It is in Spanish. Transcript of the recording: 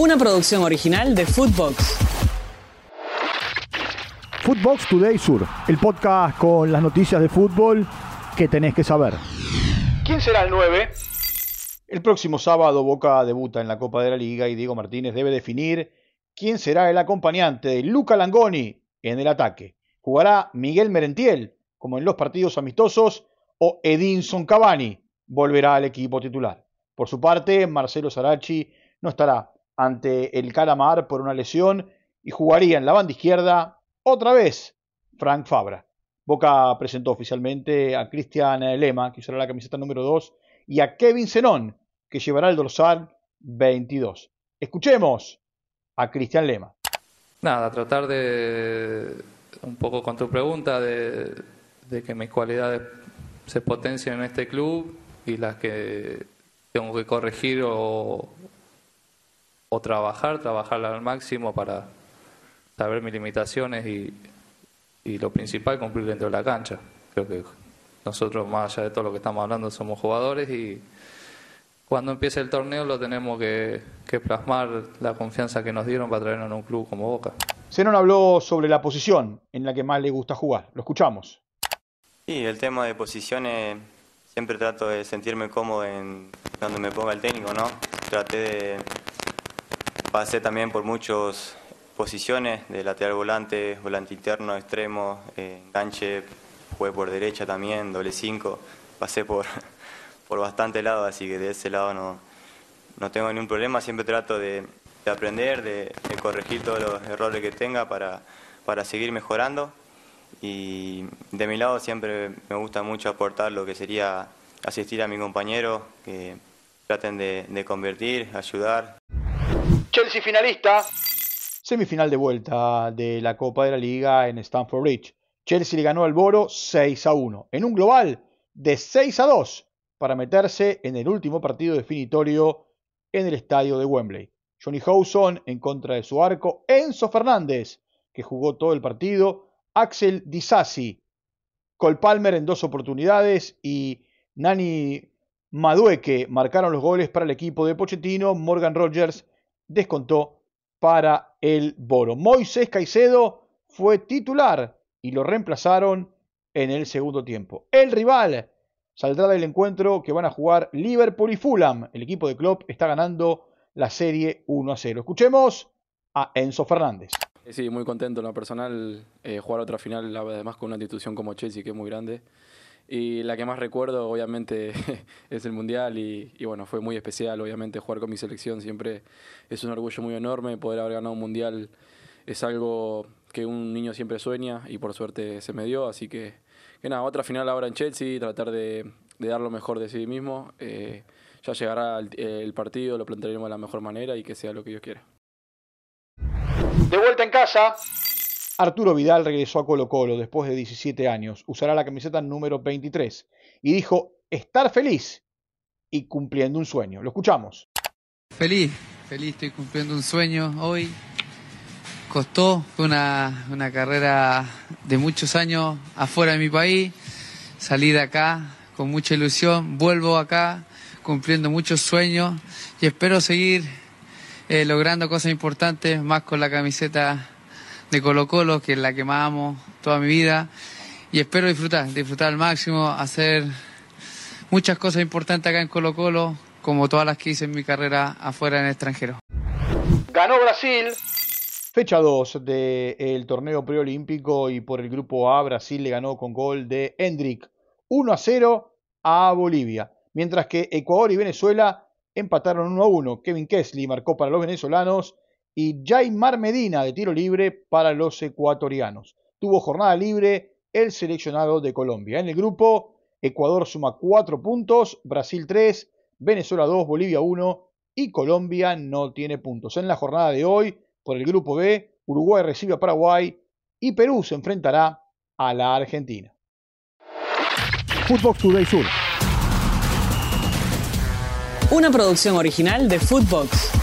una producción original de Footbox. Footbox Today Sur, el podcast con las noticias de fútbol que tenés que saber. ¿Quién será el 9? El próximo sábado Boca debuta en la Copa de la Liga y Diego Martínez debe definir quién será el acompañante de Luca Langoni en el ataque. ¿Jugará Miguel Merentiel como en los partidos amistosos o Edinson Cavani volverá al equipo titular? Por su parte, Marcelo Sarachi no estará ante el Calamar por una lesión y jugaría en la banda izquierda otra vez Frank Fabra. Boca presentó oficialmente a Cristian Lema, que usará la camiseta número 2, y a Kevin Zenón, que llevará el dorsal 22. Escuchemos a Cristian Lema. Nada, tratar de, un poco con tu pregunta, de, que mis cualidades se potencien en este club y las que tengo que corregir o, o trabajar, trabajarla al máximo para saber mis limitaciones y, y lo principal, cumplir dentro de la cancha. Creo que nosotros, más allá de todo lo que estamos hablando, somos jugadores y cuando empiece el torneo lo tenemos que, plasmar la confianza que nos dieron para traernos a un club como Boca. Zenón habló sobre la posición en la que más le gusta jugar. Lo escuchamos. Sí, el tema de posiciones, siempre trato de sentirme cómodo en cuando me ponga el técnico, ¿no? Traté de... Pasé también por muchos posiciones de lateral volante, volante interno, extremo, eh, enganche, jugué por derecha también, doble cinco, pasé por, por bastante lado, así que de ese lado no, no tengo ningún problema, siempre trato de, aprender, de, corregir todos los errores que tenga para, para seguir mejorando y de mi lado siempre me gusta mucho aportar lo que sería asistir a mi compañero, que traten de, de convertir, ayudar. Chelsea finalista semifinal de vuelta de la Copa de la Liga en Stamford Bridge. Chelsea le ganó al Boro 6 a 1, en un global de 6 a 2 para meterse en el último partido definitorio en el estadio de Wembley. Johnny Howson en contra de su arco, Enzo Fernández, que jugó todo el partido, Axel Disasi, Cole Palmer en dos oportunidades y Nani Madueque marcaron los goles para el equipo de Pochettino. Morgan Rogers descontó para el Boro. Moisés Caicedo fue titular y lo reemplazaron en el segundo tiempo. El rival saldrá del encuentro que van a jugar Liverpool y Fulham. El equipo de Klopp está ganando la serie 1 a 0. Escuchemos a Enzo Fernández. Sí, muy contento en lo personal eh, jugar otra final, además con una institución como Chelsea que es muy grande. Y la que más recuerdo, obviamente, es el Mundial y, bueno, fue muy especial, obviamente, jugar con mi selección siempre es un orgullo muy enorme, poder haber ganado un Mundial es algo que un niño siempre sueña y por suerte se me dio, así que, nada, otra final ahora en Chelsea, tratar de, dar lo mejor de sí mismo, eh, ya llegará el, el partido, lo plantearemos de la mejor manera y que sea lo que Dios quiera. De vuelta en casa, Arturo Vidal regresó a Colo Colo después de 17 años. Usará la camiseta número 23 y dijo estar feliz y cumpliendo un sueño. Lo escuchamos. Feliz, feliz, estoy cumpliendo un sueño hoy. Costó una, una carrera de muchos años afuera de mi país. Salí de acá con mucha ilusión. Vuelvo acá cumpliendo muchos sueños y espero seguir eh, logrando cosas importantes más con la camiseta de Colo Colo, que es la que más amo toda mi vida. Y espero disfrutar, disfrutar al máximo, hacer muchas cosas importantes acá en Colo Colo, como todas las que hice en mi carrera afuera en el extranjero. Ganó Brasil. Fecha 2 del torneo preolímpico y por el grupo A Brasil le ganó con gol de Hendrik 1 a 0 a Bolivia. Mientras que Ecuador y Venezuela empataron 1 a 1. Kevin Kesley marcó para los venezolanos y Jaimar Medina de tiro libre para los ecuatorianos. Tuvo jornada libre el seleccionado de Colombia. En el grupo, Ecuador suma 4 puntos, Brasil 3, Venezuela 2, Bolivia 1 y Colombia no tiene puntos. En la jornada de hoy, por el grupo B, Uruguay recibe a Paraguay y Perú se enfrentará a la Argentina. Footbox Today Sur. Una producción original de Footbox.